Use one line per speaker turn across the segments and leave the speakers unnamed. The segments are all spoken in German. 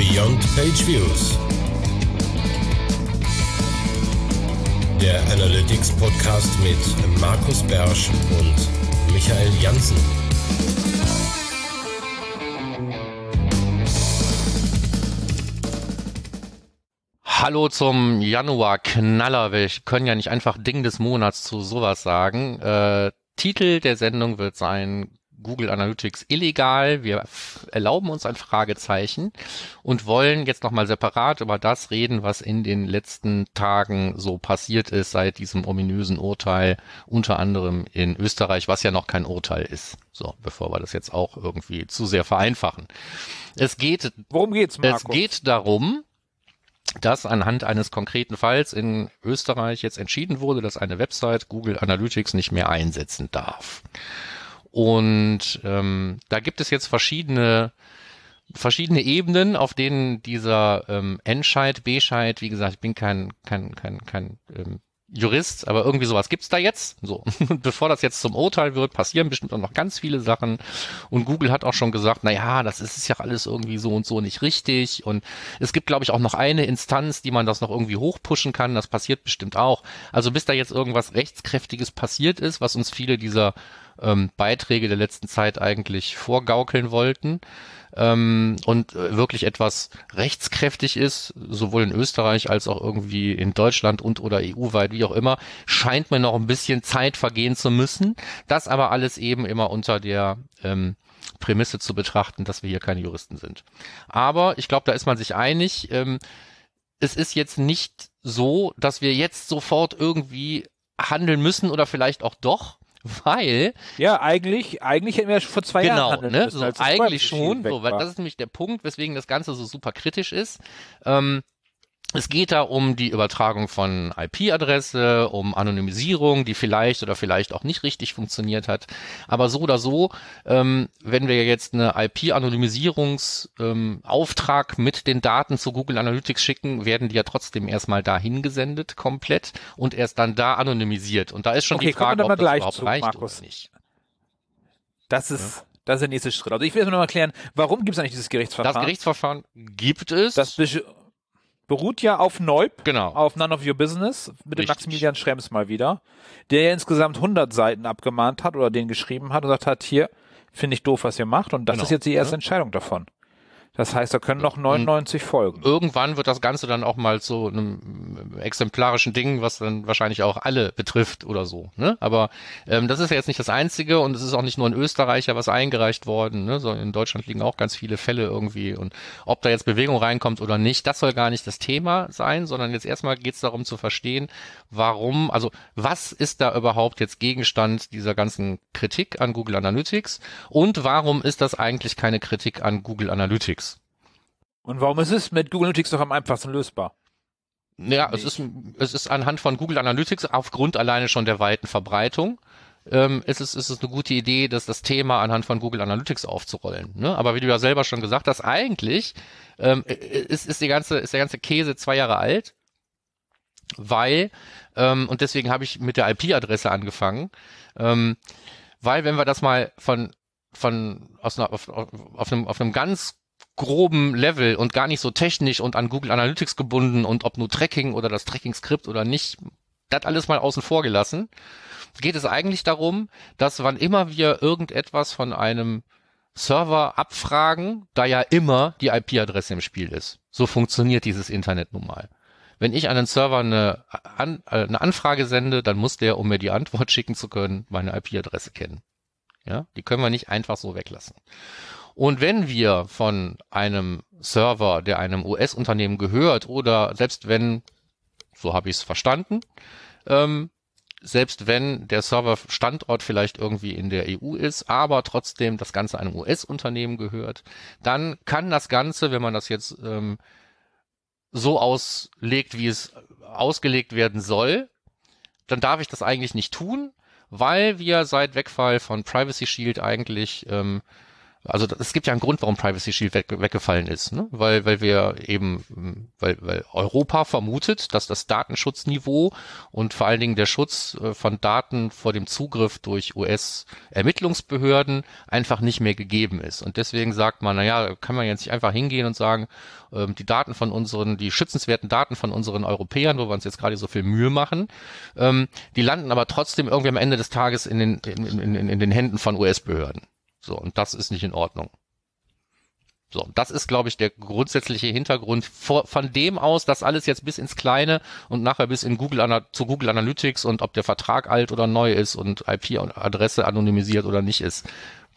Beyond Page Views. Der Analytics Podcast mit Markus Bersch und Michael Janssen.
Hallo zum Januar-Knaller. Wir können ja nicht einfach Ding des Monats zu sowas sagen. Äh, Titel der Sendung wird sein Google Analytics illegal. Wir erlauben uns ein Fragezeichen und wollen jetzt nochmal separat über das reden, was in den letzten Tagen so passiert ist seit diesem ominösen Urteil, unter anderem in Österreich, was ja noch kein Urteil ist. So, bevor wir das jetzt auch irgendwie zu sehr vereinfachen. Es geht,
worum geht's, Markus?
Es geht darum, dass anhand eines konkreten Falls in Österreich jetzt entschieden wurde, dass eine Website Google Analytics nicht mehr einsetzen darf. Und ähm, da gibt es jetzt verschiedene verschiedene Ebenen, auf denen dieser ähm, Entscheid, Bescheid, wie gesagt, ich bin kein kein kein kein ähm, Jurist, aber irgendwie sowas gibt's da jetzt. So. Und bevor das jetzt zum Urteil wird, passieren bestimmt auch noch ganz viele Sachen. Und Google hat auch schon gesagt, na ja, das ist ja alles irgendwie so und so nicht richtig. Und es gibt, glaube ich, auch noch eine Instanz, die man das noch irgendwie hochpushen kann. Das passiert bestimmt auch. Also bis da jetzt irgendwas Rechtskräftiges passiert ist, was uns viele dieser ähm, Beiträge der letzten Zeit eigentlich vorgaukeln wollten, ähm, und äh, wirklich etwas rechtskräftig ist, sowohl in Österreich als auch irgendwie in Deutschland und oder EU-weit, wie auch immer, scheint mir noch ein bisschen Zeit vergehen zu müssen. Das aber alles eben immer unter der ähm, Prämisse zu betrachten, dass wir hier keine Juristen sind. Aber ich glaube, da ist man sich einig. Ähm, es ist jetzt nicht so, dass wir jetzt sofort irgendwie handeln müssen oder vielleicht auch doch, weil
ja eigentlich eigentlich hätten wir vor zwei
genau,
Jahren
ne, so eigentlich schon, so, weil das ist nämlich der Punkt, weswegen das Ganze so super kritisch ist. Ähm, es geht da um die Übertragung von IP-Adresse, um Anonymisierung, die vielleicht oder vielleicht auch nicht richtig funktioniert hat. Aber so oder so, ähm, wenn wir jetzt eine IP-Anonymisierungsauftrag ähm, mit den Daten zu Google Analytics schicken, werden die ja trotzdem erstmal dahin gesendet, komplett, und erst dann da anonymisiert. Und da ist schon
okay,
die Frage,
ob das überhaupt
zu, reicht
Markus.
oder nicht.
Das ist, ja. das ist der nächste Schritt. Also ich will jetzt nur mal erklären, warum gibt es eigentlich dieses Gerichtsverfahren?
Das Gerichtsverfahren gibt es.
Das beruht ja auf Neub,
genau.
auf None of Your Business, mit
Richtig.
dem Maximilian Schrems mal wieder, der ja insgesamt 100 Seiten abgemahnt hat oder den geschrieben hat und gesagt hat, hier, finde ich doof, was ihr macht und das
Genau.
ist jetzt die erste
Ja.
Entscheidung davon. Das heißt, da können noch 99 folgen.
Irgendwann wird das Ganze dann auch mal zu einem exemplarischen Ding, was dann wahrscheinlich auch alle betrifft oder so. Ne? Aber ähm, das ist ja jetzt nicht das Einzige und es ist auch nicht nur in Österreich ja was eingereicht worden, ne? sondern in Deutschland liegen auch ganz viele Fälle irgendwie. Und ob da jetzt Bewegung reinkommt oder nicht, das soll gar nicht das Thema sein, sondern jetzt erstmal geht es darum zu verstehen, warum, also was ist da überhaupt jetzt Gegenstand dieser ganzen Kritik an Google Analytics und warum ist das eigentlich keine Kritik an Google Analytics?
Und warum ist es mit Google Analytics doch am einfachsten lösbar?
Ja, es ist, es ist anhand von Google Analytics aufgrund alleine schon der weiten Verbreitung. Ähm, ist, es, ist es eine gute Idee, dass das Thema anhand von Google Analytics aufzurollen. Ne? Aber wie du ja selber schon gesagt hast, eigentlich ähm, ist, ist, die ganze, ist der ganze Käse zwei Jahre alt, weil, ähm, und deswegen habe ich mit der IP-Adresse angefangen, ähm, weil wenn wir das mal von, von aus einer, auf, auf, auf, einem, auf einem ganz groben Level und gar nicht so technisch und an Google Analytics gebunden und ob nur Tracking oder das Tracking-Skript oder nicht, das alles mal außen vor gelassen, geht es eigentlich darum, dass wann immer wir irgendetwas von einem Server abfragen, da ja immer die IP-Adresse im Spiel ist. So funktioniert dieses Internet nun mal. Wenn ich an einen Server eine, an, eine Anfrage sende, dann muss der, um mir die Antwort schicken zu können, meine IP-Adresse kennen. Ja, die können wir nicht einfach so weglassen. Und wenn wir von einem Server, der einem US-Unternehmen gehört, oder selbst wenn, so habe ich es verstanden, ähm, selbst wenn der Serverstandort vielleicht irgendwie in der EU ist, aber trotzdem das Ganze einem US-Unternehmen gehört, dann kann das Ganze, wenn man das jetzt ähm, so auslegt, wie es ausgelegt werden soll, dann darf ich das eigentlich nicht tun, weil wir seit Wegfall von Privacy Shield eigentlich ähm, also es gibt ja einen Grund, warum Privacy Shield weg, weggefallen ist, ne? weil weil wir eben, weil, weil Europa vermutet, dass das Datenschutzniveau und vor allen Dingen der Schutz äh, von Daten vor dem Zugriff durch US-Ermittlungsbehörden einfach nicht mehr gegeben ist. Und deswegen sagt man, naja, kann man jetzt nicht einfach hingehen und sagen, ähm, die Daten von unseren, die schützenswerten Daten von unseren Europäern, wo wir uns jetzt gerade so viel Mühe machen, ähm, die landen aber trotzdem irgendwie am Ende des Tages in den, in, in, in, in den Händen von US-Behörden. So, und das ist nicht in Ordnung. So, das ist, glaube ich, der grundsätzliche Hintergrund vor, von dem aus, dass alles jetzt bis ins Kleine und nachher bis in Google zu Google Analytics und ob der Vertrag alt oder neu ist und IP-Adresse anonymisiert oder nicht ist,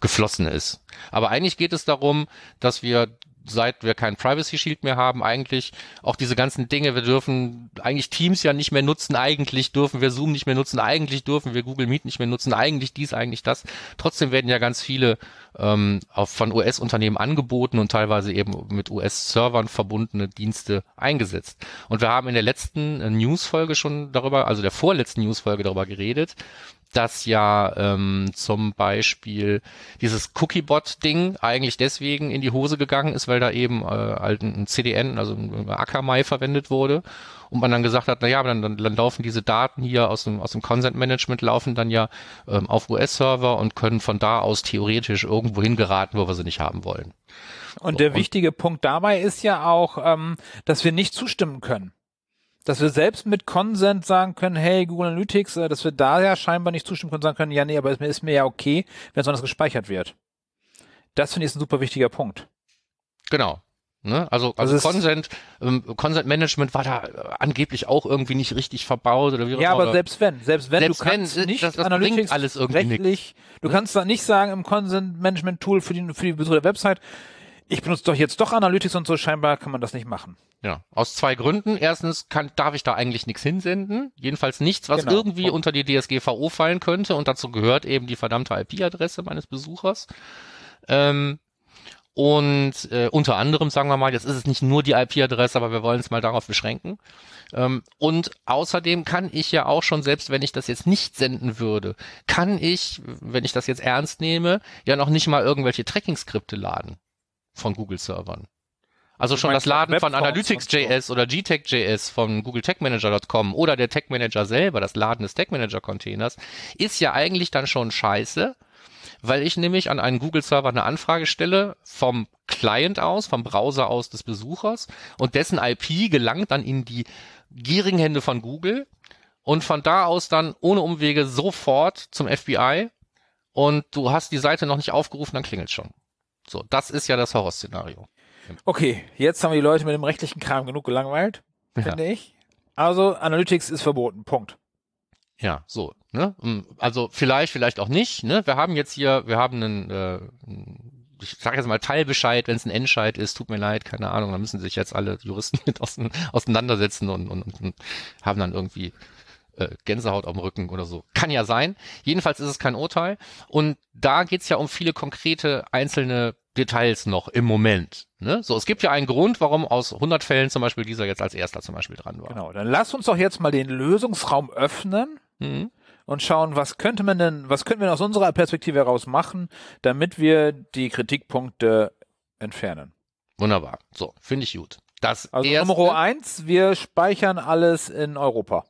geflossen ist. Aber eigentlich geht es darum, dass wir seit wir kein Privacy Shield mehr haben, eigentlich auch diese ganzen Dinge, wir dürfen eigentlich Teams ja nicht mehr nutzen, eigentlich dürfen wir Zoom nicht mehr nutzen, eigentlich dürfen wir Google Meet nicht mehr nutzen, eigentlich dies, eigentlich das. Trotzdem werden ja ganz viele ähm, auch von US-Unternehmen angeboten und teilweise eben mit US-Servern verbundene Dienste eingesetzt. Und wir haben in der letzten äh, News-Folge schon darüber, also der vorletzten News-Folge darüber geredet, dass ja ähm, zum Beispiel dieses Cookie-Bot-Ding eigentlich deswegen in die Hose gegangen ist, weil da eben äh, halt ein CDN, also ein Akamai verwendet wurde und man dann gesagt hat, na ja, dann, dann, dann laufen diese Daten hier aus dem, aus dem Consent Management laufen dann ja ähm, auf US-Server und können von da aus theoretisch irgendwo hingeraten, wo wir sie nicht haben wollen.
Und so, der und wichtige Punkt dabei ist ja auch, ähm, dass wir nicht zustimmen können dass wir selbst mit Consent sagen können, hey, Google Analytics, äh, dass wir da ja scheinbar nicht zustimmen können, sagen können, ja, nee, aber es ist mir ja okay, wenn es anders gespeichert wird. Das finde ich ist ein super wichtiger Punkt.
Genau. Ne? Also, also, also Consent, ähm, Consent Management war da äh, angeblich auch irgendwie nicht richtig verbaut oder wie
auch immer. Ja, aber selbst wenn, selbst wenn, selbst du kannst wenn, nicht
das, das Analytics alles irgendwie rechtlich,
nicht. du ne? kannst da nicht sagen im Consent Management Tool für die, für die Besucher der Website, ich benutze doch jetzt doch Analytics und so, scheinbar kann man das nicht machen.
Ja, aus zwei Gründen. Erstens kann, darf ich da eigentlich nichts hinsenden. Jedenfalls nichts, was genau. irgendwie unter die DSGVO fallen könnte. Und dazu gehört eben die verdammte IP-Adresse meines Besuchers. Ähm, und äh, unter anderem, sagen wir mal, jetzt ist es nicht nur die IP-Adresse, aber wir wollen es mal darauf beschränken. Ähm, und außerdem kann ich ja auch schon, selbst wenn ich das jetzt nicht senden würde, kann ich, wenn ich das jetzt ernst nehme, ja noch nicht mal irgendwelche Tracking-Skripte laden von Google-Servern. Also schon das Laden von Analytics.js oder GTech.js von Google Tech Manager.com oder der Tech Manager selber, das Laden des Tech Manager Containers, ist ja eigentlich dann schon scheiße, weil ich nämlich an einen Google Server eine Anfrage stelle vom Client aus, vom Browser aus des Besuchers und dessen IP gelangt dann in die gierigen Hände von Google und von da aus dann ohne Umwege sofort zum FBI und du hast die Seite noch nicht aufgerufen, dann klingelt schon. So, das ist ja das Horrorszenario.
Okay, jetzt haben wir die Leute mit dem rechtlichen Kram genug gelangweilt, ja. finde ich. Also Analytics ist verboten. Punkt.
Ja, so. Ne? Ähm, also vielleicht, vielleicht auch nicht. Ne? Wir haben jetzt hier, wir haben einen, äh, ich sage jetzt mal Teilbescheid, wenn es ein Endscheid ist, tut mir leid, keine Ahnung, da müssen sich jetzt alle Juristen mit auseinandersetzen und, und, und haben dann irgendwie äh, Gänsehaut am Rücken oder so. Kann ja sein. Jedenfalls ist es kein Urteil. Und da geht's ja um viele konkrete einzelne Details noch im Moment. Ne? So, es gibt ja einen Grund, warum aus 100 Fällen zum Beispiel dieser jetzt als erster zum Beispiel dran war.
Genau, dann lass uns doch jetzt mal den Lösungsraum öffnen. Mhm. Und schauen, was könnte man denn, was könnten wir aus unserer Perspektive heraus machen, damit wir die Kritikpunkte entfernen.
Wunderbar. So, finde ich gut. Das
also erste, Nummer eins, wir speichern alles in Europa.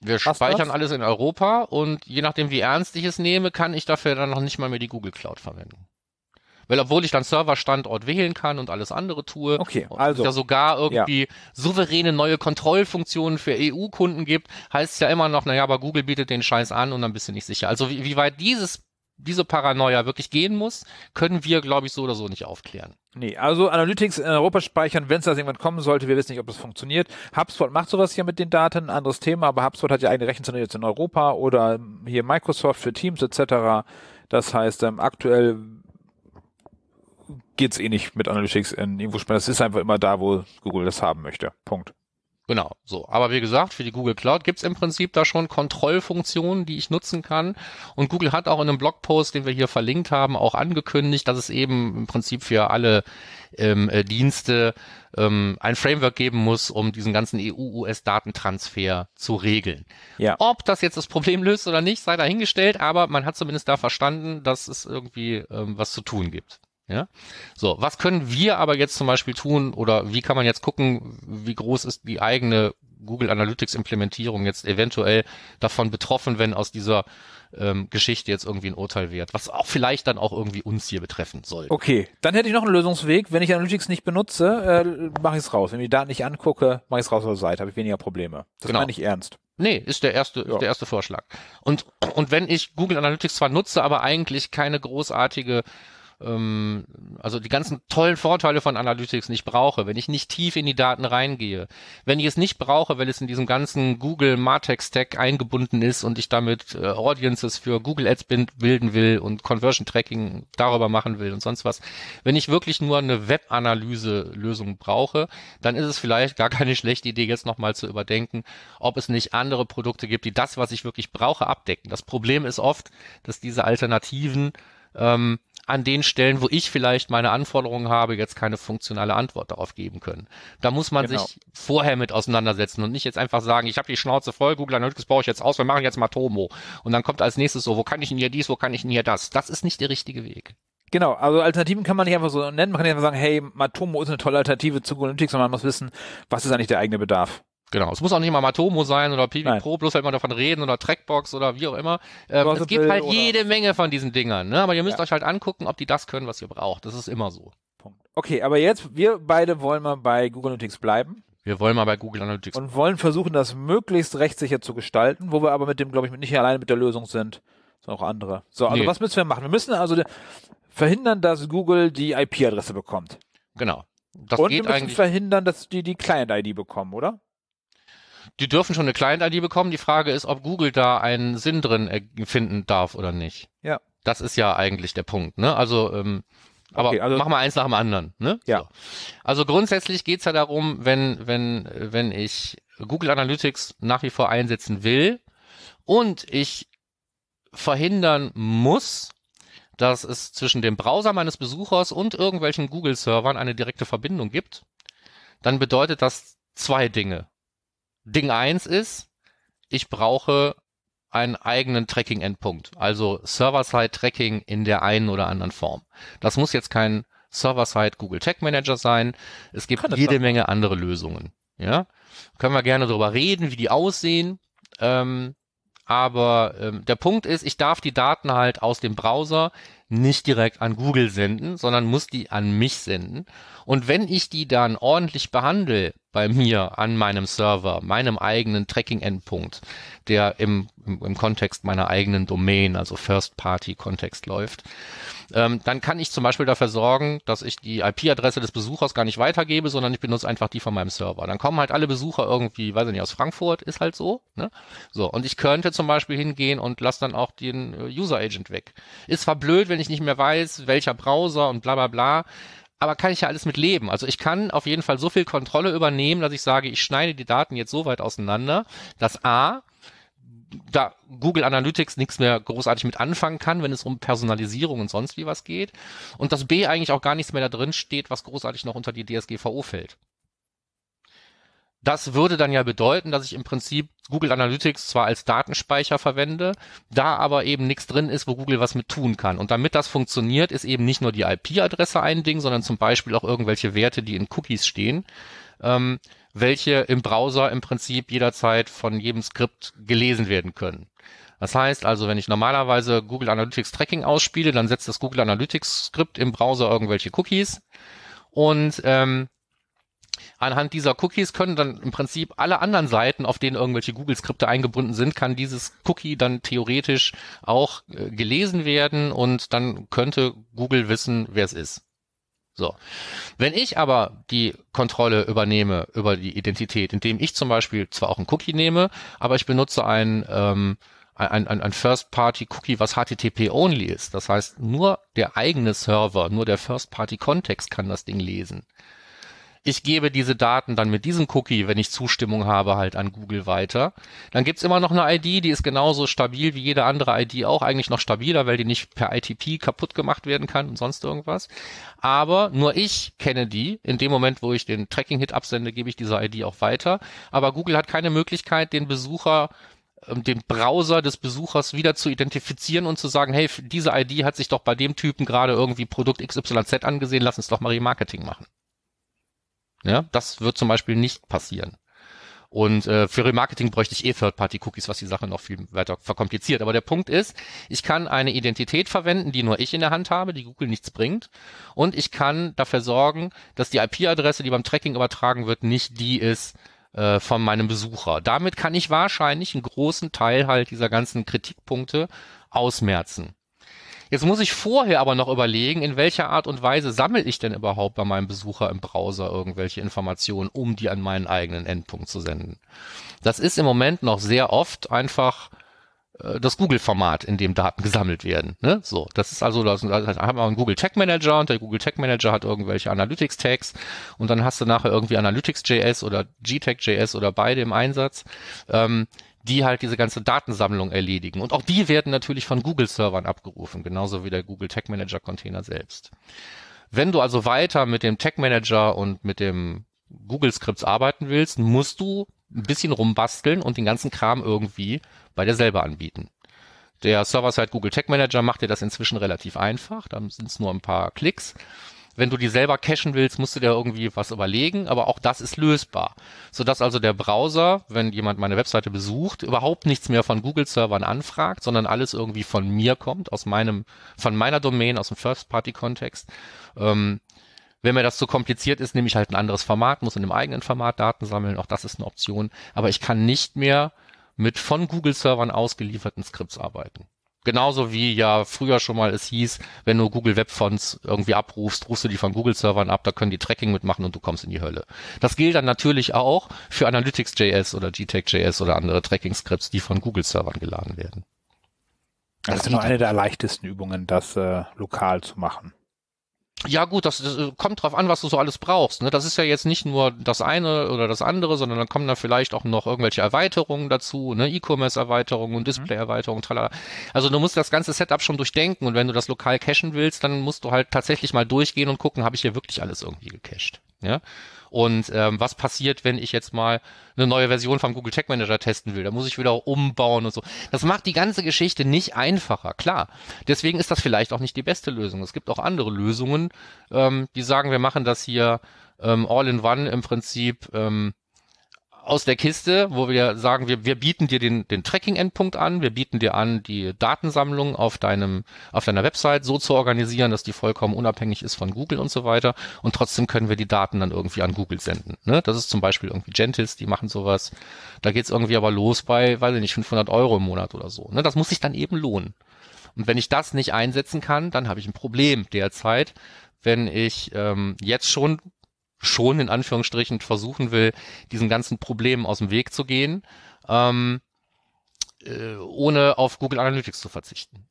Wir Was speichern das? alles in Europa und je nachdem, wie ernst ich es nehme, kann ich dafür dann noch nicht mal mehr die Google Cloud verwenden. Weil obwohl ich dann Serverstandort wählen kann und alles andere tue,
okay, also
ja sogar irgendwie ja. souveräne neue Kontrollfunktionen für EU-Kunden gibt, heißt es ja immer noch, naja, aber Google bietet den Scheiß an und dann bist du nicht sicher. Also wie, wie weit dieses diese Paranoia wirklich gehen muss, können wir, glaube ich, so oder so nicht aufklären.
Nee, also Analytics in Europa speichern, wenn es das irgendwann kommen sollte, wir wissen nicht, ob das funktioniert. HubSpot macht sowas hier mit den Daten, anderes Thema, aber HubSpot hat ja eigene Rechenzentren jetzt in Europa oder hier Microsoft für Teams etc. Das heißt, ähm, aktuell geht's eh nicht mit Analytics in irgendwo speichern. Das ist einfach immer da, wo Google das haben möchte. Punkt.
Genau, so. Aber wie gesagt, für die Google Cloud gibt's im Prinzip da schon Kontrollfunktionen, die ich nutzen kann. Und Google hat auch in einem Blogpost, den wir hier verlinkt haben, auch angekündigt, dass es eben im Prinzip für alle ähm, äh, Dienste ähm, ein Framework geben muss, um diesen ganzen EU-US-Datentransfer zu regeln. Ja. Ob das jetzt das Problem löst oder nicht, sei dahingestellt, aber man hat zumindest da verstanden, dass es irgendwie ähm, was zu tun gibt. Ja, so was können wir aber jetzt zum Beispiel tun oder wie kann man jetzt gucken, wie groß ist die eigene Google Analytics Implementierung jetzt eventuell davon betroffen, wenn aus dieser ähm, Geschichte jetzt irgendwie ein Urteil wird, was auch vielleicht dann auch irgendwie uns hier betreffen soll.
Okay, dann hätte ich noch einen Lösungsweg. Wenn ich Analytics nicht benutze, äh, mache ich es raus. Wenn ich die Daten nicht angucke, mache ich es raus aus der Seite, habe ich weniger Probleme. Das
Genau.
meine ich ernst.
Nee, ist der erste,
Ja.
ist der erste Vorschlag. Und, und wenn ich Google Analytics zwar nutze, aber eigentlich keine großartige, ähm, also die ganzen tollen Vorteile von Analytics nicht brauche, wenn ich nicht tief in die Daten reingehe, wenn ich es nicht brauche, weil es in diesem ganzen Google Martech Stack eingebunden ist und ich damit äh, Audiences für Google Ads bilden will und Conversion Tracking darüber machen will und sonst was. Wenn ich wirklich nur eine Web-Analyse-Lösung brauche, dann ist es vielleicht gar keine schlechte Idee, jetzt nochmal zu überdenken, ob es nicht andere Produkte gibt, die das, was ich wirklich brauche, abdecken. Das Problem ist oft, dass diese Alternativen ähm, an den Stellen, wo ich vielleicht meine Anforderungen habe, jetzt keine funktionale Antwort darauf geben können. Da muss man
Genau.
sich vorher mit auseinandersetzen und nicht jetzt einfach sagen, ich habe die Schnauze voll, Google Analytics baue ich jetzt aus, wir machen jetzt mal Tomo. Und dann kommt als nächstes so, wo kann ich denn hier dies, wo kann ich denn hier das? Das ist nicht der richtige Weg.
Genau, also Alternativen kann man nicht einfach so nennen. Man kann nicht einfach sagen, hey, Matomo ist eine tolle Alternative zu Google Analytics, sondern man muss wissen, was ist eigentlich der eigene Bedarf.
Genau, es muss auch nicht mal Matomo sein oder
Nein.
Pro, bloß weil wir davon reden oder Trackbox oder wie auch immer. Ähm, es gibt halt jede Menge von diesen Dingern, ne? aber ihr müsst
Ja.
euch halt angucken, ob die das können, was ihr braucht. Das ist immer so.
Punkt. Okay, aber jetzt, wir beide wollen mal bei Google Analytics bleiben
Wir wollen mal bei Google Analytics.
und wollen versuchen, das möglichst rechtssicher zu gestalten, wo wir aber mit dem, glaube ich, nicht alleine mit der Lösung sind, sondern auch andere. So, also
Nee.
was müssen wir machen? Wir müssen also verhindern, dass Google die IP-Adresse bekommt.
genau. Das
und wir
geht
müssen
eigentlich.
verhindern, dass die die Client-ID bekommen, oder?
Die dürfen schon eine Client-ID bekommen. Die Frage ist, ob Google da einen Sinn drin finden darf oder nicht.
Ja.
Das ist ja eigentlich der Punkt. Ne? Also, ähm, aber
Okay, also-
machen wir eins nach dem anderen. Ne?
Ja.
So. Also grundsätzlich geht's ja darum, wenn, wenn, wenn ich Google Analytics nach wie vor einsetzen will und ich verhindern muss, dass es zwischen dem Browser meines Besuchers und irgendwelchen Google-Servern eine direkte Verbindung gibt, dann bedeutet das zwei Dinge. Ding eins ist, ich brauche einen eigenen Tracking-Endpunkt, also Server-Side-Tracking in der einen oder anderen Form. Das muss jetzt kein Server-Side Google Tag Manager sein. Es gibt
Kann
jede
sein.
Menge andere Lösungen. Ja, können wir gerne darüber reden, wie die aussehen. Ähm, aber ähm, der Punkt ist, ich darf die Daten halt aus dem Browser nicht direkt an Google senden, sondern muss die an mich senden. Und wenn ich die dann ordentlich behandle bei mir an meinem Server, meinem eigenen Tracking-Endpunkt, der im, im, im Kontext meiner eigenen Domain, also First-Party-Kontext läuft, ähm, dann kann ich zum Beispiel dafür sorgen, dass ich die IP-Adresse des Besuchers gar nicht weitergebe, sondern ich benutze einfach die von meinem Server. Dann kommen halt alle Besucher irgendwie, weiß ich nicht, aus Frankfurt, ist halt so. Ne? So, und ich könnte zum Beispiel hingehen und lasse dann auch den äh, User Agent weg. Ist zwar blöd, wenn ich nicht mehr weiß, welcher Browser und bla bla bla, aber kann ich ja alles mit leben. Also ich kann auf jeden Fall so viel Kontrolle übernehmen, dass ich sage, ich schneide die Daten jetzt so weit auseinander, dass A, da Google Analytics nichts mehr großartig mit anfangen kann, wenn es um Personalisierung und sonst wie was geht. Und dass B eigentlich auch gar nichts mehr da drin steht, was großartig noch unter die DSGVO fällt. Das würde dann ja bedeuten, dass ich im Prinzip Google Analytics zwar als Datenspeicher verwende, da aber eben nichts drin ist, wo Google was mit tun kann. Und damit das funktioniert, ist eben nicht nur die IP-Adresse ein Ding, sondern zum Beispiel auch irgendwelche Werte, die in Cookies stehen, ähm, welche im Browser im Prinzip jederzeit von jedem Skript gelesen werden können. Das heißt also, wenn ich normalerweise Google Analytics Tracking ausspiele, dann setzt das Google Analytics Skript im Browser irgendwelche Cookies und ähm, anhand dieser Cookies können dann im Prinzip alle anderen Seiten, auf denen irgendwelche Google-Skripte eingebunden sind, kann dieses Cookie dann theoretisch auch äh, gelesen werden und dann könnte Google wissen, wer es ist. So. Wenn ich aber die Kontrolle übernehme über die Identität, indem ich zum Beispiel zwar auch ein Cookie nehme, aber ich benutze ein, ähm, ein, ein, ein First-Party-Cookie, was HTTP-only ist. Das heißt, nur der eigene Server, nur der First-Party-Kontext kann das Ding lesen. Ich gebe diese Daten dann mit diesem Cookie, wenn ich Zustimmung habe, halt an Google weiter. Dann gibt's immer noch eine ID, die ist genauso stabil wie jede andere ID auch, eigentlich noch stabiler, weil die nicht per ITP kaputt gemacht werden kann und sonst irgendwas. Aber nur ich kenne die. In dem Moment, wo ich den Tracking-Hit absende, gebe ich diese ID auch weiter. Aber Google hat keine Möglichkeit, den Besucher ähm, den Browser des Besuchers wieder zu identifizieren und zu sagen, hey, diese ID hat sich doch bei dem Typen gerade irgendwie Produkt XYZ angesehen, lass uns doch mal Remarketing machen. Ja, das wird zum Beispiel nicht passieren. Und äh, für Remarketing bräuchte ich eh Third-Party-Cookies, was die Sache noch viel weiter verkompliziert. Aber der Punkt ist, ich kann eine Identität verwenden, die nur ich in der Hand habe, die Google nichts bringt. Und ich kann dafür sorgen, dass die IP-Adresse, die beim Tracking übertragen wird, nicht die ist äh, von meinem Besucher. Damit kann ich wahrscheinlich einen großen Teil halt dieser ganzen Kritikpunkte ausmerzen. Jetzt muss ich vorher aber noch überlegen, in welcher Art und Weise sammle ich denn überhaupt bei meinem Besucher im Browser irgendwelche Informationen, um die an meinen eigenen Endpunkt zu senden. Das ist im Moment noch sehr oft einfach äh, das Google-Format, in dem Daten gesammelt werden. Ne? So, das ist also, das haben wir einen Google Tag Manager und der Google Tag Manager hat irgendwelche Analytics-Tags und dann hast du nachher irgendwie Analytics.js oder GTAG.js oder beide im Einsatz. Ähm, die halt diese ganze Datensammlung erledigen. Und auch die werden natürlich von Google-Servern abgerufen, genauso wie der Google Tag Manager Container selbst. Wenn du also weiter mit dem Tag Manager und mit dem Google Scripts arbeiten willst, musst du ein bisschen rumbasteln und den ganzen Kram irgendwie bei dir selber anbieten. Der Server-Side Google Tag Manager macht dir das inzwischen relativ einfach. Da sind es nur ein paar Klicks. Wenn du die selber cachen willst, musst du dir irgendwie was überlegen, aber auch das ist lösbar. Sodass also der Browser, wenn jemand meine Webseite besucht, überhaupt nichts mehr von Google-Servern anfragt, sondern alles irgendwie von mir kommt, aus meinem, von meiner Domain, aus dem First-Party-Kontext. Ähm, wenn mir das zu kompliziert ist, nehme ich halt ein anderes Format, muss in dem eigenen Format Daten sammeln, auch das ist eine Option. Aber ich kann nicht mehr mit von Google-Servern ausgelieferten Skripts arbeiten. Genauso wie ja früher schon mal es hieß, wenn du Google Web Fonts irgendwie abrufst, rufst du die von Google Servern ab, da können die Tracking mitmachen und du kommst in die Hölle. Das gilt dann natürlich auch für Analytics.js oder GTAG.js oder andere Tracking Scripts, die von Google Servern geladen werden.
Das, das ist nur eine der leichtesten Übungen, das äh, lokal zu machen.
Ja gut, das, das, kommt drauf an, was du so alles brauchst. Ne? Das ist ja jetzt nicht nur das eine oder das andere, sondern dann kommen da vielleicht auch noch irgendwelche Erweiterungen dazu, ne? E-Commerce-Erweiterungen und Display-Erweiterungen, tralala. Also du musst das ganze Setup schon durchdenken und wenn du das lokal cachen willst, dann musst du halt tatsächlich mal durchgehen und gucken, habe ich hier wirklich alles irgendwie gecached. Ja? Und ähm, was passiert, wenn ich jetzt mal eine neue Version vom Google Tag Manager testen will? Da muss ich wieder umbauen und so. Das macht die ganze Geschichte nicht einfacher, klar. Deswegen ist das vielleicht auch nicht die beste Lösung. Es gibt auch andere Lösungen, ähm, die sagen, wir machen das hier ähm, all in one im Prinzip. Ähm, aus der Kiste, wo wir sagen, wir, wir bieten dir den, den Tracking-Endpunkt an, wir bieten dir an, die Datensammlung auf deinem, auf deiner Website so zu organisieren, dass die vollkommen unabhängig ist von Google und so weiter. Und trotzdem können wir die Daten dann irgendwie an Google senden. Ne? Das ist zum Beispiel irgendwie Gentis, die machen sowas. Da geht's irgendwie aber los bei, weiß ich nicht, 500 Euro im Monat oder so. Ne? Das muss sich dann eben lohnen. Und wenn ich das nicht einsetzen kann, dann habe ich ein Problem derzeit, wenn ich ähm, jetzt schon schon in Anführungsstrichen versuchen will, diesen ganzen Problemen aus dem Weg zu gehen, ähm, äh, ohne auf Google Analytics zu verzichten.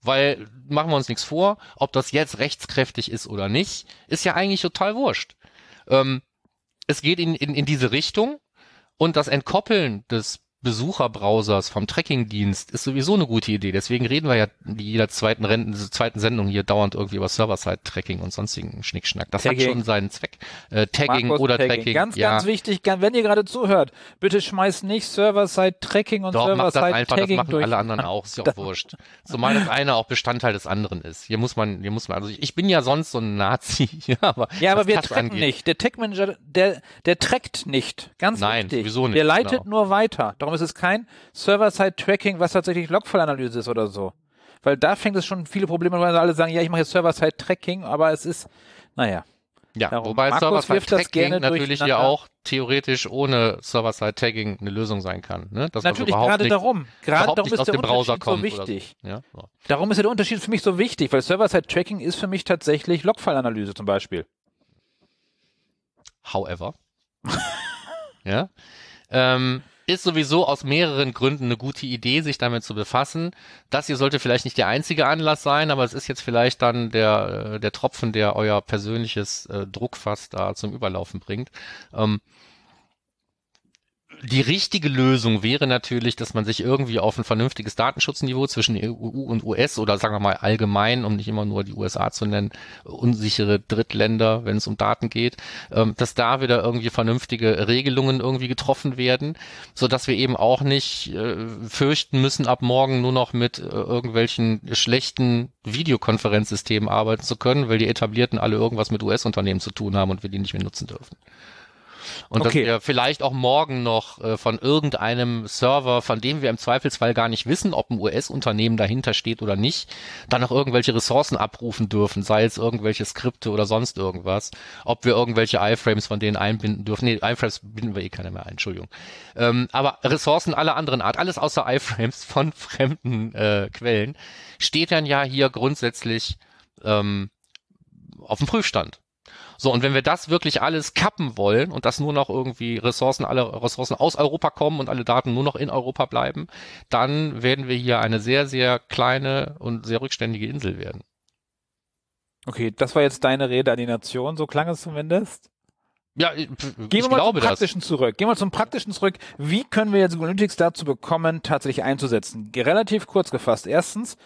Weil, machen wir uns nichts vor, ob das jetzt rechtskräftig ist oder nicht, ist ja eigentlich total wurscht. Ähm, es geht in, in, in diese Richtung und das Entkoppeln des Besucherbrowsers vom Tracking-Dienst ist sowieso eine gute Idee. Deswegen reden wir ja in jeder zweiten, Renten, zweiten Sendung hier dauernd irgendwie über Server-Side-Tracking und sonstigen Schnickschnack. Das Tagging. hat schon seinen Zweck. Äh, Tagging Markus oder Tagging. Tracking.
Ganz, ja. ganz wichtig, wenn ihr gerade zuhört, bitte schmeißt nicht Server-Side-Tracking und Server-Side-Tagging
Das machen alle anderen auch, ist ja auch wurscht. Zumal das eine auch Bestandteil des anderen ist. Hier muss man, hier muss man, also ich, ich bin ja sonst so ein Nazi, ja, aber.
Ja, aber wir tracken angeht. nicht. Der Tech-Manager, der, der trackt nicht. Ganz
Nein,
wichtig.
sowieso nicht.
Der leitet genau. nur weiter. Darum ist es kein Server-Side-Tracking, was tatsächlich Logfile-Analyse ist oder so. Weil da fängt es schon viele Probleme an, weil alle sagen, ja, ich mache jetzt Server-Side-Tracking, aber es ist, naja.
Ja, Darum. wobei Server-Side-Tracking natürlich ja auch theoretisch ohne Server-Side-Tagging eine Lösung sein kann. Ne?
Dass natürlich, also gerade darum. Gerade darum ist der
Unterschied
so wichtig. So. Ja? So. Darum ist ja der Unterschied für mich so wichtig, weil Server-Side-Tracking ist für mich tatsächlich Logfile-Analyse zum Beispiel.
However. ja. Ähm, ist sowieso aus mehreren Gründen eine gute Idee, sich damit zu befassen. Das hier sollte vielleicht nicht der einzige Anlass sein, aber es ist jetzt vielleicht dann der, äh, der Tropfen, der euer persönliches äh, Druckfass da zum Überlaufen bringt. Ähm, die richtige Lösung wäre natürlich, dass man sich irgendwie auf ein vernünftiges Datenschutzniveau zwischen EU und US oder sagen wir mal allgemein, um nicht immer nur die USA zu nennen, unsichere Drittländer, wenn es um Daten geht, ähm, dass da wieder irgendwie vernünftige Regelungen irgendwie getroffen werden, so dass wir eben auch nicht äh, fürchten müssen, ab morgen nur noch mit äh, irgendwelchen schlechten Videokonferenzsystemen arbeiten zu können, weil die etablierten alle irgendwas mit US-Unternehmen zu tun haben und wir die nicht mehr nutzen dürfen. Und okay. dass wir vielleicht auch morgen noch äh, von irgendeinem Server, von dem wir im Zweifelsfall gar nicht wissen, ob ein US-Unternehmen dahinter steht oder nicht, dann noch irgendwelche Ressourcen abrufen dürfen, sei es irgendwelche Skripte oder sonst irgendwas, ob wir irgendwelche iFrames von denen einbinden dürfen. Nee, iFrames binden wir eh keine mehr ein, Entschuldigung. Ähm, aber Ressourcen aller anderen Art, alles außer iFrames von fremden äh, Quellen, steht dann ja hier grundsätzlich ähm, auf dem Prüfstand. So, und wenn wir das wirklich alles kappen wollen und dass nur noch irgendwie Ressourcen, alle Ressourcen aus Europa kommen und alle Daten nur noch in Europa bleiben, dann werden wir hier eine sehr, sehr kleine und sehr rückständige Insel werden.
Okay, das war jetzt deine Rede an die Nation, so klang es zumindest.
Ja, ich,
Gehen wir mal zum Praktischen das. zurück. Gehen wir zum Praktischen zurück. Wie können wir jetzt Analytics dazu bekommen, tatsächlich einzusetzen? Relativ kurz gefasst. Erstens,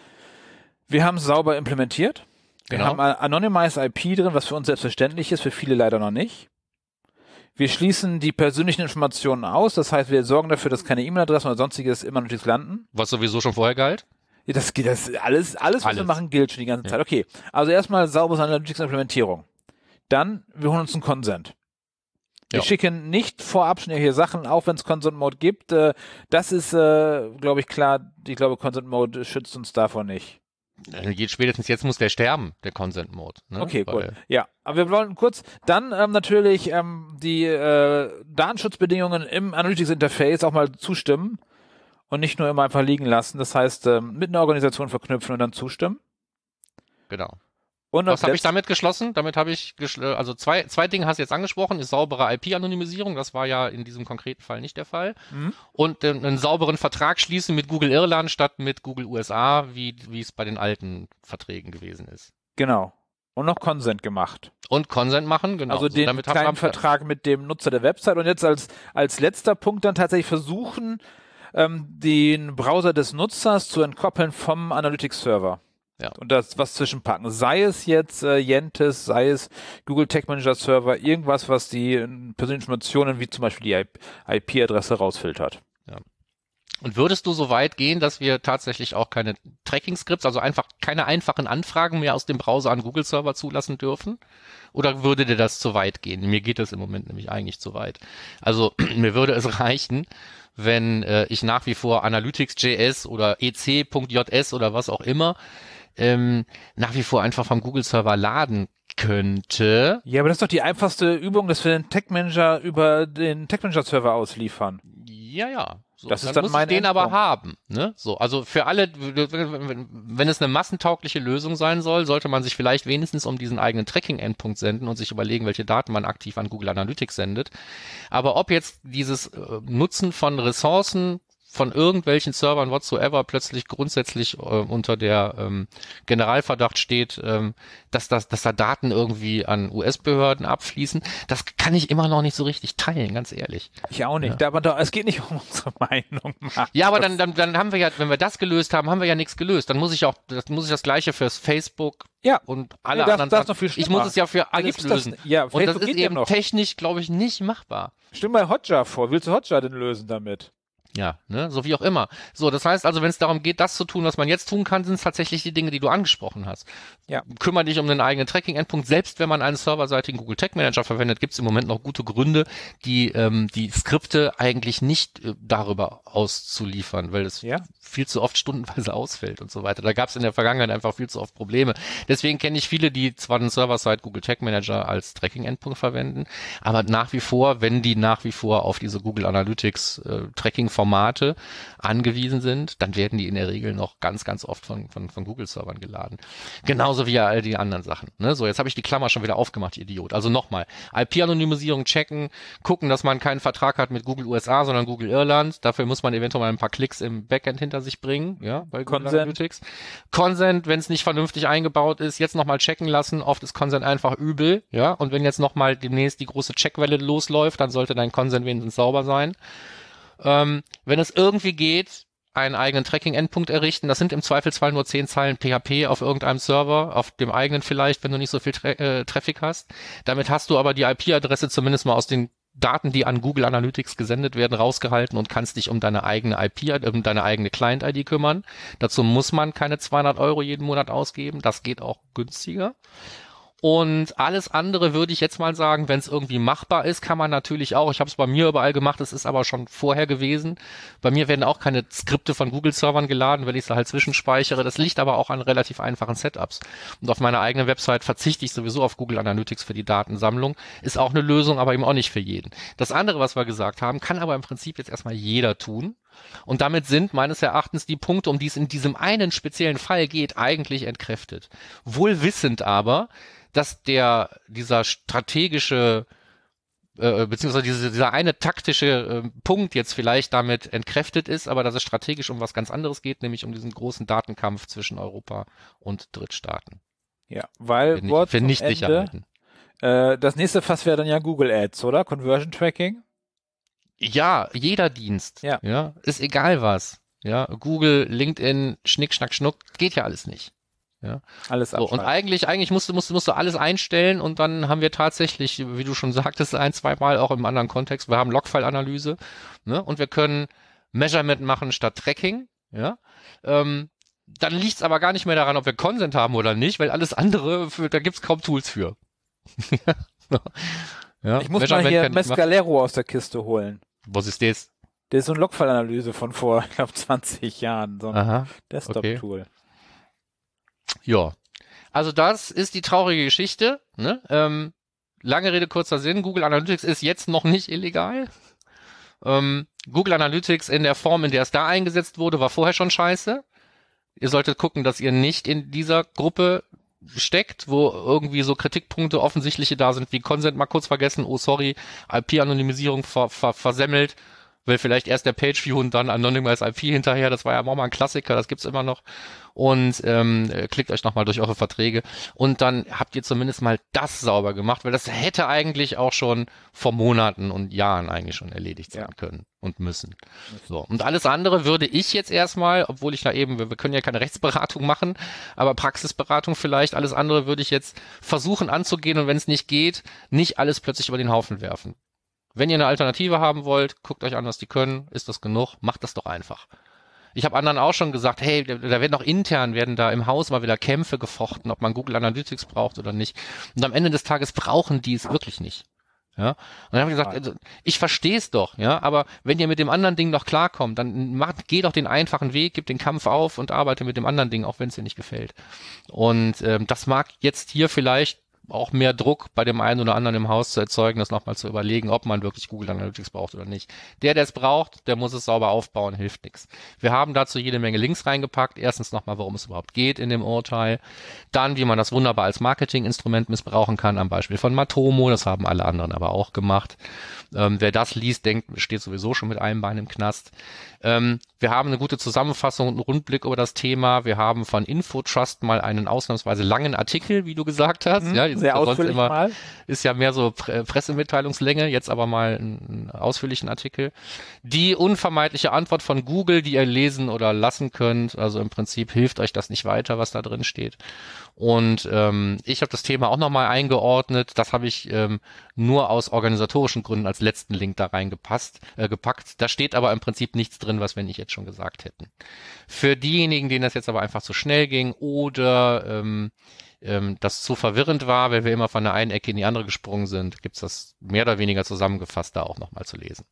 wir haben es sauber implementiert. Wir genau. haben Anonymized IP drin, was für uns selbstverständlich ist, für viele leider noch nicht. Wir schließen die persönlichen Informationen aus, das heißt, wir sorgen dafür, dass keine E-Mail-Adressen oder sonstiges immer noch nichts landen.
Was sowieso schon vorher galt?
Ja, das geht, das alles, alles, was alles. wir machen, gilt schon die ganze ja. Zeit. Okay. Also erstmal sauberes Analytics-Implementierung. Dann, wir holen uns einen Consent. Wir ja. schicken nicht vorab schon hier Sachen, auch wenn es Consent Mode gibt. Äh, das ist, äh, glaube ich, klar. Ich glaube, Consent Mode schützt uns davor nicht.
Geht spätestens jetzt muss der sterben, der Consent Mode.
Ne? Okay, Weil, gut. Ja, aber wir wollen kurz dann ähm, natürlich ähm, die äh, Datenschutzbedingungen im Analytics Interface auch mal zustimmen und nicht nur immer einfach liegen lassen. Das heißt, ähm, mit einer Organisation verknüpfen und dann zustimmen.
Genau. Und Was habe ich damit geschlossen? Damit habe ich, geschl also zwei, zwei Dinge hast du jetzt angesprochen, ist saubere IP-Anonymisierung, das war ja in diesem konkreten Fall nicht der Fall. Mhm. Und äh, einen sauberen Vertrag schließen mit Google Irland statt mit Google USA, wie, wie es bei den alten Verträgen gewesen ist.
Genau. Und noch Consent gemacht.
Und Consent machen, genau.
Also den so, kleinen Vertrag mit dem Nutzer der Website. Und jetzt als, als letzter Punkt dann tatsächlich versuchen, ähm, den Browser des Nutzers zu entkoppeln vom Analytics-Server. Ja. Und das was zwischenpacken. Sei es jetzt äh, Yentis, sei es Google Tech Manager Server, irgendwas, was die äh, persönlichen Informationen wie zum Beispiel die IP-Adresse rausfiltert.
Ja. Und würdest du so weit gehen, dass wir tatsächlich auch keine Tracking-Skripts, also einfach keine einfachen Anfragen mehr aus dem Browser an Google-Server zulassen dürfen? Oder würde dir das zu weit gehen? Mir geht das im Moment nämlich eigentlich zu weit. Also mir würde es reichen, wenn äh, ich nach wie vor Analytics.js oder ec.js oder was auch immer ähm, nach wie vor einfach vom Google-Server laden könnte.
Ja, aber das ist doch die einfachste Übung, dass wir den Tech-Manager über den Tech-Manager-Server ausliefern.
Ja, ja.
So, das ist dann, dann muss ich
den aber haben. Ne? So, also für alle, wenn es eine massentaugliche Lösung sein soll, sollte man sich vielleicht wenigstens um diesen eigenen Tracking-Endpunkt senden und sich überlegen, welche Daten man aktiv an Google Analytics sendet. Aber ob jetzt dieses äh, Nutzen von Ressourcen von irgendwelchen Servern whatsoever plötzlich grundsätzlich äh, unter der ähm, Generalverdacht steht, ähm, dass, das, dass da Daten irgendwie an US-Behörden abfließen, das kann ich immer noch nicht so richtig teilen, ganz ehrlich.
Ich auch nicht. Ja. Aber da, es geht nicht um unsere Meinung.
Markus. Ja, aber dann, dann, dann haben wir ja, wenn wir das gelöst haben, haben wir ja nichts gelöst. Dann muss ich auch, das muss ich das gleiche fürs Facebook ja. und alle ja, das, anderen.
Das noch viel
ich muss es ja für alles lösen.
Das, ja,
und das ist eben technisch, glaube ich, nicht machbar.
Stimm mal Hotjar vor. Willst du Hotjar denn lösen damit?
Ja, ne, so wie auch immer. So, das heißt also, wenn es darum geht, das zu tun, was man jetzt tun kann, sind es tatsächlich die Dinge, die du angesprochen hast. Ja. Kümmere dich um den eigenen Tracking-Endpunkt. Selbst wenn man einen serverseitigen Google Tag Manager verwendet, gibt es im Moment noch gute Gründe, die ähm, die Skripte eigentlich nicht äh, darüber auszuliefern, weil es ja. viel zu oft stundenweise ausfällt und so weiter. Da gab es in der Vergangenheit einfach viel zu oft Probleme. Deswegen kenne ich viele, die zwar den Server-Side Google Tag Manager als Tracking-Endpunkt verwenden, aber nach wie vor, wenn die nach wie vor auf diese Google Analytics äh, Tracking-Formate Formate angewiesen sind, dann werden die in der Regel noch ganz, ganz oft von, von, von Google-Servern geladen. Genauso wie all die anderen Sachen. Ne? So, jetzt habe ich die Klammer schon wieder aufgemacht, Idiot. Also nochmal, IP-Anonymisierung checken, gucken, dass man keinen Vertrag hat mit Google USA, sondern Google Irland. Dafür muss man eventuell mal ein paar Klicks im Backend hinter sich bringen, ja, bei Google Consent. Analytics. Consent, wenn es nicht vernünftig eingebaut ist, jetzt nochmal checken lassen. Oft ist Consent einfach übel, ja. Und wenn jetzt nochmal demnächst die große Checkwelle losläuft, dann sollte dein Consent wenigstens sauber sein. Ähm, wenn es irgendwie geht, einen eigenen Tracking-Endpunkt errichten. Das sind im Zweifelsfall nur zehn Zeilen PHP auf irgendeinem Server, auf dem eigenen vielleicht, wenn du nicht so viel Tra äh, Traffic hast. Damit hast du aber die IP-Adresse zumindest mal aus den Daten, die an Google Analytics gesendet werden, rausgehalten und kannst dich um deine eigene IP, um deine eigene Client-ID kümmern. Dazu muss man keine 200 Euro jeden Monat ausgeben. Das geht auch günstiger. Und alles andere würde ich jetzt mal sagen, wenn es irgendwie machbar ist, kann man natürlich auch. Ich habe es bei mir überall gemacht, es ist aber schon vorher gewesen. Bei mir werden auch keine Skripte von Google-Servern geladen, wenn ich sie halt zwischenspeichere. Das liegt aber auch an relativ einfachen Setups. Und auf meiner eigenen Website verzichte ich sowieso auf Google Analytics für die Datensammlung. Ist auch eine Lösung, aber eben auch nicht für jeden. Das andere, was wir gesagt haben, kann aber im Prinzip jetzt erstmal jeder tun. Und damit sind meines Erachtens die Punkte, um die es in diesem einen speziellen Fall geht, eigentlich entkräftet. Wohl wissend aber, dass der, dieser strategische, äh, beziehungsweise diese, dieser eine taktische äh, Punkt jetzt vielleicht damit entkräftet ist, aber dass es strategisch um was ganz anderes geht, nämlich um diesen großen Datenkampf zwischen Europa und Drittstaaten.
Ja, weil
Für nicht, für nicht
Ende,
Sicherheiten.
äh, das nächste Fass wäre dann ja Google Ads, oder? Conversion Tracking?
Ja, jeder Dienst.
Ja.
ja. Ist egal was. Ja, Google, LinkedIn, Schnick, Schnack, Schnuck, geht ja alles nicht. Ja.
Alles
So, und eigentlich, eigentlich musst du, musst, musst du alles einstellen und dann haben wir tatsächlich, wie du schon sagtest, ein, zwei Mal auch im anderen Kontext, wir haben Logfile-Analyse, ne, und wir können Measurement machen statt Tracking, ja. Ähm, dann liegt's aber gar nicht mehr daran, ob wir Consent haben oder nicht, weil alles andere, für, da gibt's kaum Tools für. ja,
ich muss mal hier. Mescalero aus der Kiste holen.
Was ist das?
Der ist so eine Logfile-Analyse von vor, ich glaube, 20 Jahren. So ein. Desktop-Tool.
Ja. Also das ist die traurige Geschichte. Ne? Ähm, lange Rede, kurzer Sinn. Google Analytics ist jetzt noch nicht illegal. Ähm, Google Analytics in der Form, in der es da eingesetzt wurde, war vorher schon scheiße. Ihr solltet gucken, dass ihr nicht in dieser Gruppe steckt, wo irgendwie so Kritikpunkte offensichtliche da sind, wie Consent mal kurz vergessen, oh sorry, IP-Anonymisierung ver ver versemmelt, will vielleicht erst der Pageview und dann Anonymous IP hinterher, das war ja auch mal ein Klassiker, das gibt's immer noch. Und ähm, äh, klickt euch nochmal durch eure Verträge und dann habt ihr zumindest mal das sauber gemacht, weil das hätte eigentlich auch schon vor Monaten und Jahren eigentlich schon erledigt sein
Ja.
können und müssen. So. Und alles andere würde ich jetzt erstmal, obwohl ich da eben, wir, wir können ja keine Rechtsberatung machen, aber Praxisberatung vielleicht, alles andere würde ich jetzt versuchen anzugehen und wenn es nicht geht, nicht alles plötzlich über den Haufen werfen. Wenn ihr eine Alternative haben wollt, guckt euch an, was die können, ist das genug, macht das doch einfach. Ich habe anderen auch schon gesagt, hey, da werden auch intern, werden da im Haus mal wieder Kämpfe gefochten, ob man Google Analytics braucht oder nicht. Und am Ende des Tages brauchen die es wirklich nicht. Ja, und dann habe ich gesagt, also, ich verstehe es doch, ja, aber wenn ihr mit dem anderen Ding noch klarkommt, dann macht, geh doch den einfachen Weg, gib den Kampf auf und arbeite mit dem anderen Ding, auch wenn es dir nicht gefällt. Und ähm, das mag jetzt hier vielleicht auch mehr Druck bei dem einen oder anderen im Haus zu erzeugen, das nochmal zu überlegen, ob man wirklich Google Analytics braucht oder nicht. Der, der es braucht, der muss es sauber aufbauen, hilft nichts. Wir haben dazu jede Menge Links reingepackt. Erstens nochmal, worum es überhaupt geht in dem Urteil. Dann, wie man das wunderbar als Marketinginstrument missbrauchen kann, am Beispiel von Matomo. Das haben alle anderen aber auch gemacht. Ähm, wer das liest, denkt, steht sowieso schon mit einem Bein im Knast. Ähm, wir haben eine gute Zusammenfassung und einen Rundblick über das Thema. Wir haben von Infotrust mal einen ausnahmsweise langen Artikel, wie du gesagt hast.
Mhm,
ja, sind
sehr ausführlich
immer,
mal.
ist ja mehr so Pre Pressemitteilungslänge, jetzt aber mal einen ausführlichen Artikel. Die unvermeidliche Antwort von Google, die ihr lesen oder lassen könnt. Also im Prinzip hilft euch das nicht weiter, was da drin steht. Und ähm, ich habe das Thema auch nochmal eingeordnet. Das habe ich ähm, nur aus organisatorischen Gründen als letzten Link da reingepasst, äh, gepackt. Da steht aber im Prinzip nichts drin, was wir nicht jetzt schon gesagt hätten. Für diejenigen, denen das jetzt aber einfach zu schnell ging oder ähm, ähm, das zu verwirrend war, weil wir immer von der einen Ecke in die andere gesprungen sind, gibt's das mehr oder weniger zusammengefasst da auch nochmal zu lesen.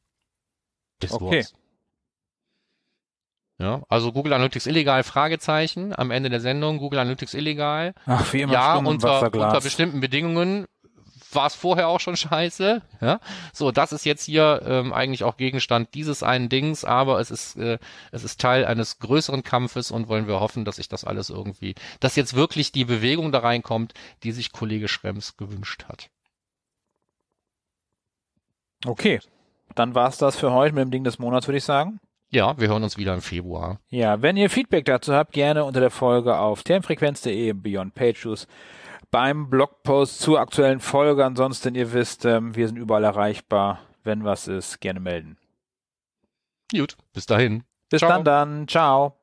Das
Okay.
war's. Ja, also Google Analytics illegal, Fragezeichen, am Ende der Sendung, Google Analytics illegal.
Ach, wie immer
ja, unter, unter bestimmten Bedingungen war es vorher auch schon scheiße. Ja, so das ist jetzt hier ähm, eigentlich auch Gegenstand dieses einen Dings, aber es ist äh, es ist Teil eines größeren Kampfes und wollen wir hoffen, dass sich das alles irgendwie, dass jetzt wirklich die Bewegung da reinkommt, die sich Kollege Schrems gewünscht hat.
Okay, dann war's das für heute mit dem Ding des Monats, würde ich sagen.
Ja, wir hören uns wieder im Februar.
Ja, wenn ihr Feedback dazu habt, gerne unter der Folge auf termfrequenz.de Beyond Pages beim Blogpost zur aktuellen Folge. Ansonsten, ihr wisst, ähm, wir sind überall erreichbar. Wenn was ist, gerne melden.
Gut, bis dahin.
Bis
Ciao.
dann dann. Ciao.